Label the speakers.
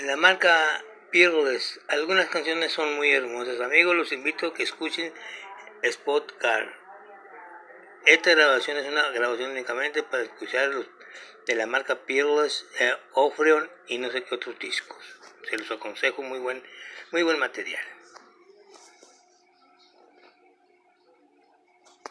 Speaker 1: de la marca Peerless. Algunas canciones son muy hermosas. Amigos, los invito a que escuchen Spot Car. Esta grabación es una grabación únicamente para escuchar de la marca Peerless, eh, y no sé qué otros discos. Se los aconsejo, muy buen, muy buen material.